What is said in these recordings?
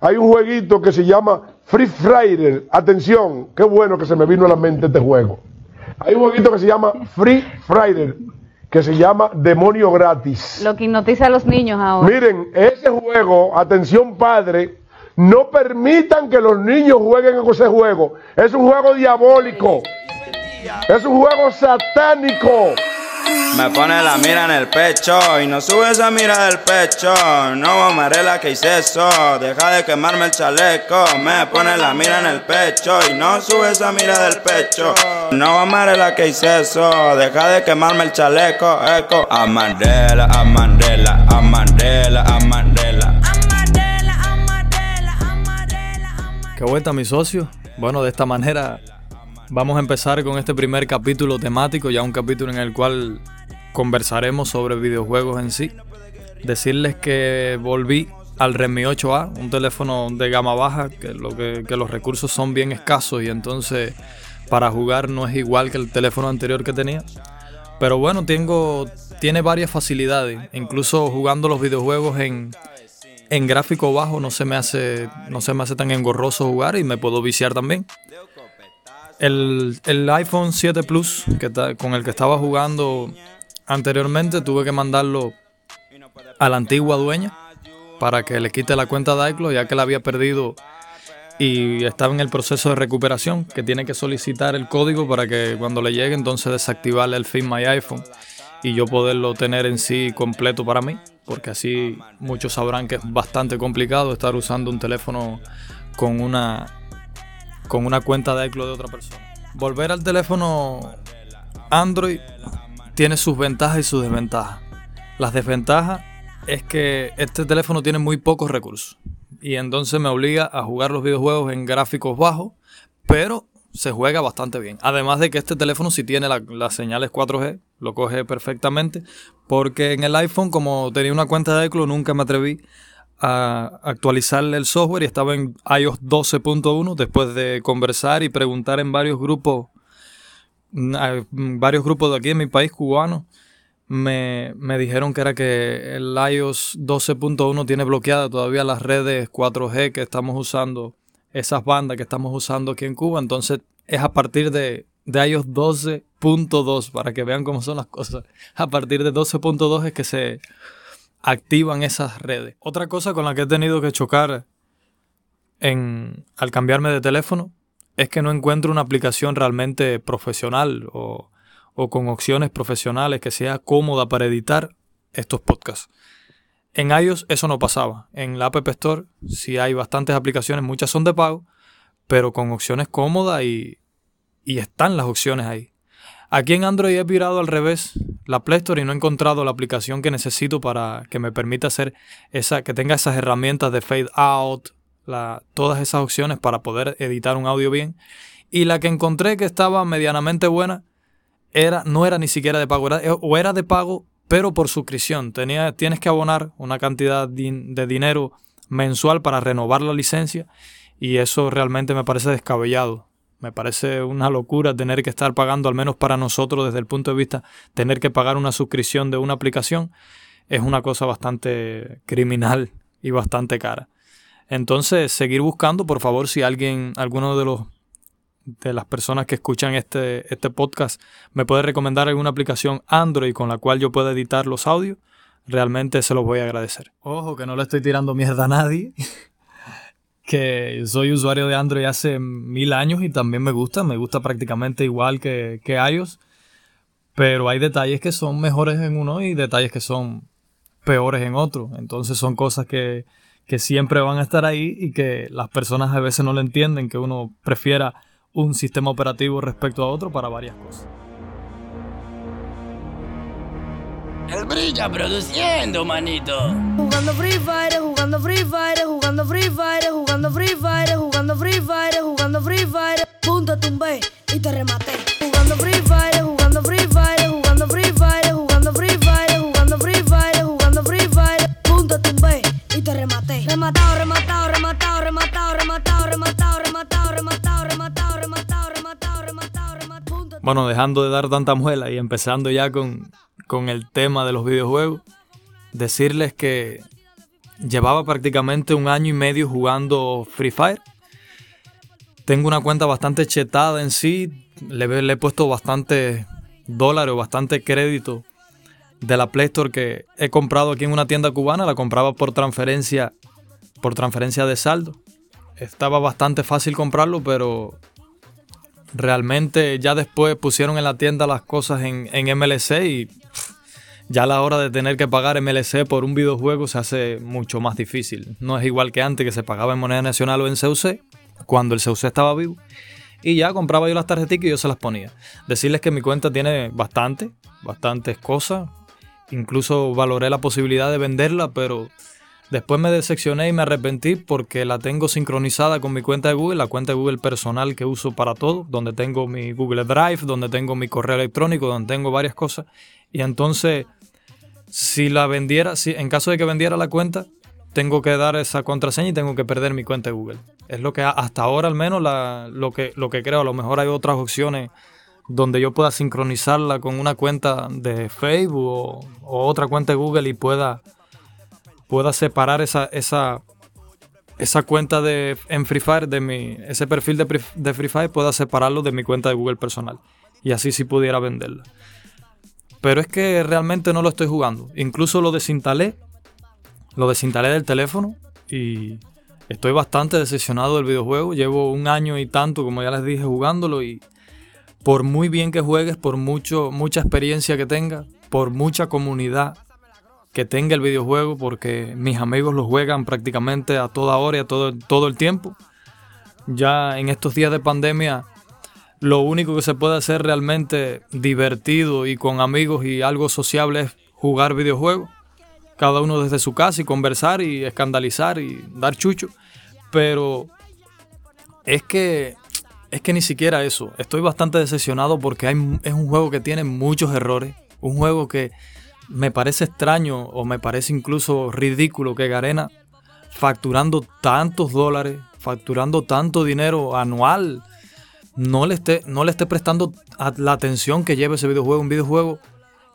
hay un jueguito que se llama Free Friday. Atención, qué bueno que se me vino a la mente este juego. Hay un jueguito que se llama Free Friday, que se llama Demonio Gratis. Lo que hipnotiza a los niños ahora. Miren, ese juego, atención padre, no permitan que los niños jueguen con ese juego. Es un juego diabólico. Es un juego satánico. Me pone la mira en el pecho y no sube esa mira del pecho. No, Amarela, que hice eso? Deja de quemarme el chaleco. Me pone la mira en el pecho y no sube esa mira del pecho. No, Amarela, que hice eso? Deja de quemarme el chaleco. Eco. Amarela, Amarela, Amarela, Amarela. Qué vuelta, mi socio. Bueno, de esta manera vamos a empezar con este primer capítulo temático, ya un capítulo en el cual conversaremos sobre videojuegos en sí. Decirles que volví al Redmi 8A, un teléfono de gama baja, que, lo que, los recursos son bien escasos y entonces para jugar no es igual que el teléfono anterior que tenía. Pero bueno, tengo, tiene varias facilidades, incluso jugando los videojuegos en, en gráfico bajo no se me hace no se me hace tan engorroso jugar y me puedo viciar también. El, el iPhone 7 Plus que con el que estaba jugando anteriormente tuve que mandarlo a la antigua dueña para que le quite la cuenta de iCloud ya que la había perdido y estaba en el proceso de recuperación que tiene que solicitar el código para que cuando le llegue entonces desactivarle el Find My iPhone y yo poderlo tener en sí completo para mí porque así muchos sabrán que es bastante complicado estar usando un teléfono con una con una cuenta de iCloud de otra persona. Volver al teléfono Android tiene sus ventajas y sus desventajas. Las desventajas es que este teléfono tiene muy pocos recursos y entonces me obliga a jugar los videojuegos en gráficos bajos, pero se juega bastante bien. Además de que este teléfono si tiene las señales 4G, lo coge perfectamente, porque en el iPhone como tenía una cuenta de iCloud nunca me atreví a actualizarle el software y estaba en iOS 12.1 después de conversar y preguntar en varios grupos, mm, varios grupos de aquí en mi país cubano. Me, me dijeron que era que el iOS 12.1 tiene bloqueada todavía las redes 4G que estamos usando esas bandas que estamos usando aquí en Cuba. Entonces es a partir de, de iOS 12.2 para que vean cómo son las cosas. A partir de 12.2 es que se activan esas redes. Otra cosa con la que he tenido que chocar en, al cambiarme de teléfono es que no encuentro una aplicación realmente profesional o, o con opciones profesionales que sea cómoda para editar estos podcasts. En iOS eso no pasaba. En la App Store sí hay bastantes aplicaciones, muchas son de pago, pero con opciones cómodas y, y están las opciones ahí. Aquí en Android he virado al revés la Play Store y no he encontrado la aplicación que necesito para que me permita hacer esa, que tenga esas herramientas de fade out, todas esas opciones para poder editar un audio bien. Y la que encontré que estaba medianamente buena era, no era ni siquiera de pago, o era de pago, pero por suscripción. Tenía, tienes que abonar una cantidad de dinero mensual para renovar la licencia y eso realmente me parece descabellado. Me parece una locura tener que estar pagando, al menos para nosotros desde el punto de vista, tener que pagar una suscripción de una aplicación es una cosa bastante criminal y bastante cara. Entonces, seguir buscando, por favor, si alguien, alguno de los de las personas que escuchan este, este podcast me puede recomendar alguna aplicación Android con la cual yo pueda editar los audios, realmente se los voy a agradecer. Ojo, que no le estoy tirando mierda a nadie. que soy usuario de Android hace mil años y también me gusta, me gusta prácticamente igual que, que iOS. Pero hay detalles que son mejores en uno y detalles que son peores en otro. Entonces son cosas que, que siempre van a estar ahí y que las personas a veces no le entienden, que uno prefiera un sistema operativo respecto a otro para varias cosas. El brilla produciendo, manito. Jugando Free Fire, jugando Free Fire, jugando Free Fire, jugando Free Fire, jugando Free Fire, jugando Free Fire. Punto tumbé y te rematé. Bueno, dejando de dar tanta muela y empezando ya con, con el tema de los videojuegos, decirles que llevaba prácticamente un año y medio jugando Free Fire. Tengo una cuenta bastante chetada en sí. Le, he puesto bastante dólares o bastante crédito de la Play Store que he comprado aquí en una tienda cubana. La compraba por transferencia, por transferencia de saldo. Estaba bastante fácil comprarlo, pero realmente ya después pusieron en la tienda las cosas en, en MLC y ya la hora de tener que pagar MLC por un videojuego se hace mucho más difícil. No es igual que antes que se pagaba en moneda nacional o en CUC, cuando el CUC estaba vivo. Y ya compraba yo las tarjetitas y yo se las ponía. Decirles que mi cuenta tiene bastante, bastantes cosas. Incluso valoré la posibilidad de venderla, pero después me decepcioné y me arrepentí porque la tengo sincronizada con mi cuenta de Google, la cuenta de Google personal que uso para todo, donde tengo mi Google Drive, donde tengo mi correo electrónico, donde tengo varias cosas. Y entonces, si la vendiera, si, en caso de que vendiera la cuenta, tengo que dar esa contraseña y tengo que perder mi cuenta de Google. Es lo que hasta ahora al menos lo, que, lo que creo. A lo mejor hay otras opciones donde yo pueda sincronizarla con una cuenta de Facebook o, otra cuenta de Google y pueda, pueda separar esa, esa, esa cuenta de, en Free Fire, de mi, ese perfil de, Free Fire, pueda separarlo de mi cuenta de Google personal. Y así sí pudiera venderla. Pero es que realmente no lo estoy jugando. Incluso lo desinstalé. Lo desinstalé del teléfono. Y estoy bastante decepcionado del videojuego. Llevo un año y tanto, como ya les dije, jugándolo. Y por muy bien que juegues, por mucho, mucha experiencia que tenga, por mucha comunidad que tenga el videojuego, porque mis amigos lo juegan prácticamente a toda hora y a todo, todo el tiempo. Ya en estos días de pandemia lo único que se puede hacer realmente divertido y con amigos y algo sociable es jugar videojuegos. Cada uno desde su casa y conversar y escandalizar y dar chucho. Pero es que es que ni siquiera eso. Estoy bastante decepcionado porque hay, es un juego que tiene muchos errores. Un juego que me parece extraño o me parece incluso ridículo que Garena, facturando tantos dólares, facturando tanto dinero anual no le esté, no le esté prestando la atención que lleva ese videojuego. Un videojuego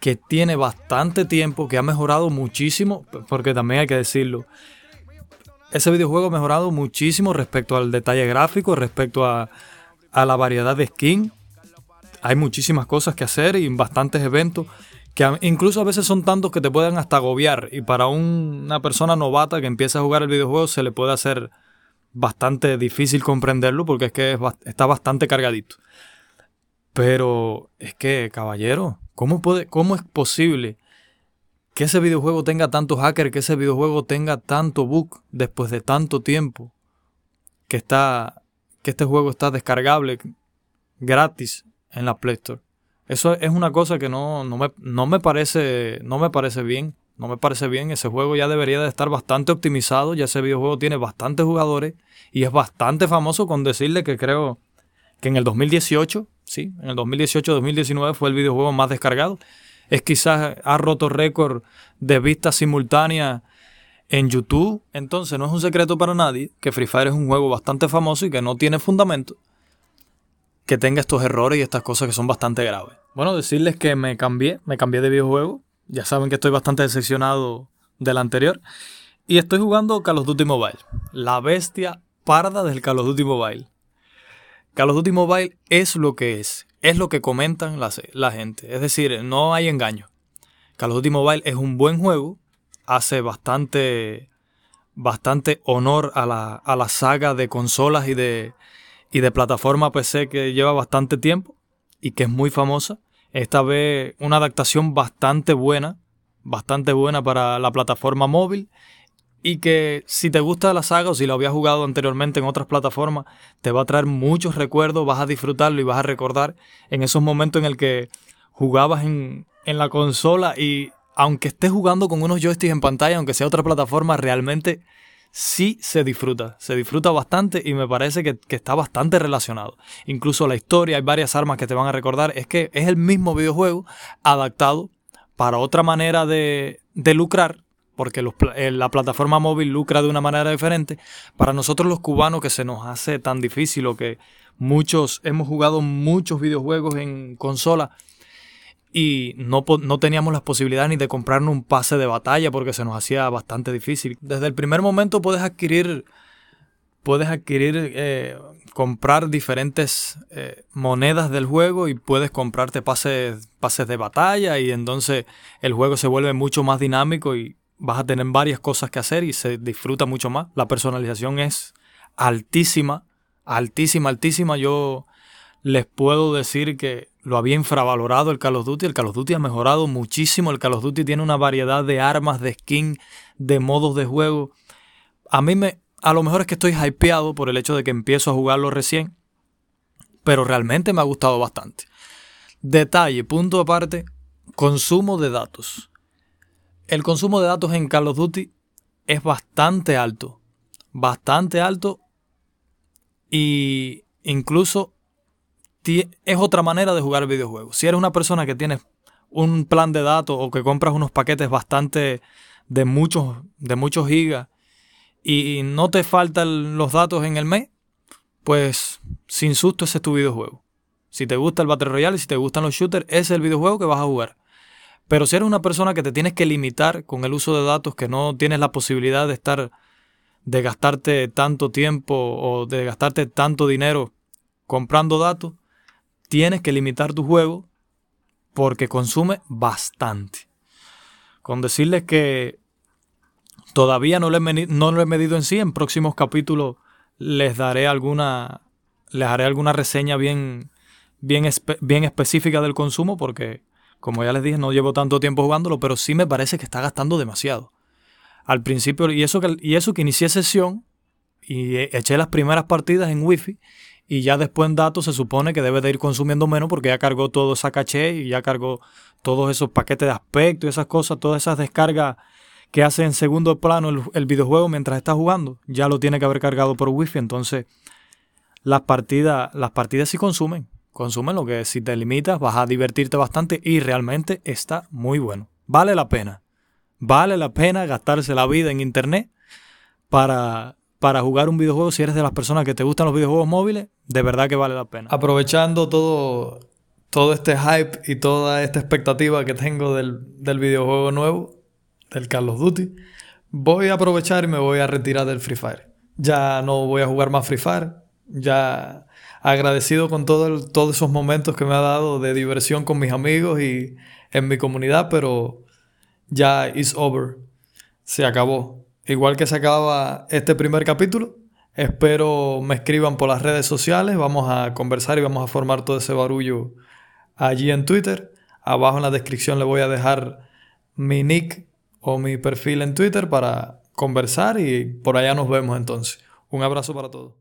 que tiene bastante tiempo, que ha mejorado muchísimo, porque también hay que decirlo. Ese videojuego ha mejorado muchísimo respecto al detalle gráfico, respecto a, la variedad de skin. Hay muchísimas cosas que hacer y bastantes eventos que incluso a veces son tantos que te pueden hasta agobiar. Y para una persona novata que empieza a jugar el videojuego se le puede hacer bastante difícil comprenderlo porque es que está bastante cargadito. Pero es que, caballero, ¿cómo, puede, ¿cómo es posible que ese videojuego tenga tanto hacker, que ese videojuego tenga tanto bug después de tanto tiempo? Que, está, que este juego está descargable gratis en la Play Store. Eso es una cosa que no, no, me, no, me, parece, no me parece bien. No me parece bien, ese juego ya debería de estar bastante optimizado, ya ese videojuego tiene bastantes jugadores y es bastante famoso con decirle que creo que en el 2018, sí, en el 2018-2019 fue el videojuego más descargado. Es quizás ha roto récord de vistas simultáneas en YouTube. Entonces no es un secreto para nadie que Free Fire es un juego bastante famoso y que no tiene fundamento que tenga estos errores y estas cosas que son bastante graves. Bueno, decirles que me cambié, me cambié de videojuego ya saben que estoy bastante decepcionado del anterior. Y estoy jugando Call of Duty Mobile. La bestia parda del Call of Duty Mobile. Call of Duty Mobile es lo que es. Es lo que comentan la, gente. Es decir, no hay engaño. Call of Duty Mobile es un buen juego. Hace bastante, bastante honor a la, a la saga de consolas y de, y de plataforma PC que lleva bastante tiempo y que es muy famosa. Esta vez una adaptación bastante buena, bastante buena para la plataforma móvil y que si te gusta la saga o si lo habías jugado anteriormente en otras plataformas, te va a traer muchos recuerdos, vas a disfrutarlo y vas a recordar en esos momentos en el que jugabas en, en la consola y aunque estés jugando con unos joysticks en pantalla, aunque sea otra plataforma, realmente sí se disfruta, se disfruta bastante y me parece que, está bastante relacionado. Incluso la historia, hay varias armas que te van a recordar, es que es el mismo videojuego adaptado para otra manera de, lucrar, porque eh, la plataforma móvil lucra de una manera diferente. Para nosotros los cubanos que se nos hace tan difícil o que muchos hemos jugado muchos videojuegos en consola y no, no teníamos las posibilidades ni de comprarnos un pase de batalla porque se nos hacía bastante difícil. Desde el primer momento puedes adquirir, puedes adquirir, eh, comprar diferentes eh, monedas del juego y puedes comprarte pases, pases de batalla y entonces el juego se vuelve mucho más dinámico y vas a tener varias cosas que hacer y se disfruta mucho más. La personalización es altísima, altísima, altísima. Yo les puedo decir que lo había infravalorado el Call of Duty. El Call of Duty ha mejorado muchísimo. El Call of Duty tiene una variedad de armas, de skin, de modos de juego. A mí me, a lo mejor es que estoy hypeado por el hecho de que empiezo a jugarlo recién, pero realmente me ha gustado bastante. Detalle, punto aparte, consumo de datos. El consumo de datos en Call of Duty es bastante alto, bastante alto y incluso es otra manera de jugar videojuegos. Si eres una persona que tienes un plan de datos o que compras unos paquetes bastante de muchos, de muchos gigas y no te faltan los datos en el mes, pues sin susto ese es tu videojuego. Si te gusta el Battle Royale y si te gustan los shooters, ese es el videojuego que vas a jugar. Pero si eres una persona que te tienes que limitar con el uso de datos, que no tienes la posibilidad de estar, de gastarte tanto tiempo o de gastarte tanto dinero comprando datos, tienes que limitar tu juego porque consume bastante. Con decirles que todavía no lo, he medido en sí, en próximos capítulos les daré alguna, les haré alguna reseña bien, bien, espe- bien específica del consumo porque, como ya les dije, no llevo tanto tiempo jugándolo, pero sí me parece que está gastando demasiado. Al principio, y eso que, y eso que inicié sesión y eché las primeras partidas en Wi-Fi y ya después en datos se supone que debe de ir consumiendo menos porque ya cargó todo esa caché y ya cargó todos esos paquetes de aspecto y esas cosas, todas esas descargas que hace en segundo plano el, el videojuego mientras está jugando, ya lo tiene que haber cargado por Wi-Fi, entonces las partidas, las partidas sí consumen, consumen lo que si te limitas vas a divertirte bastante y realmente está muy bueno. Vale la pena. Vale la pena gastarse la vida en internet para, para jugar un videojuego si eres de las personas que te gustan los videojuegos móviles, de verdad que vale la pena. Aprovechando todo, todo este hype y toda esta expectativa que tengo del, del videojuego nuevo, del Call of Duty, voy a aprovechar y me voy a retirar del Free Fire. Ya no voy a jugar más Free Fire. Ya agradecido con todo el- todos esos momentos que me ha dado de diversión con mis amigos y en mi comunidad, pero ya is over. Se acabó. Igual que se acaba este primer capítulo, espero me escriban por las redes sociales, vamos a conversar y vamos a formar todo ese barullo allí en Twitter. Abajo en la descripción le voy a dejar mi nick o mi perfil en Twitter para conversar y por allá nos vemos entonces. Un abrazo para todos.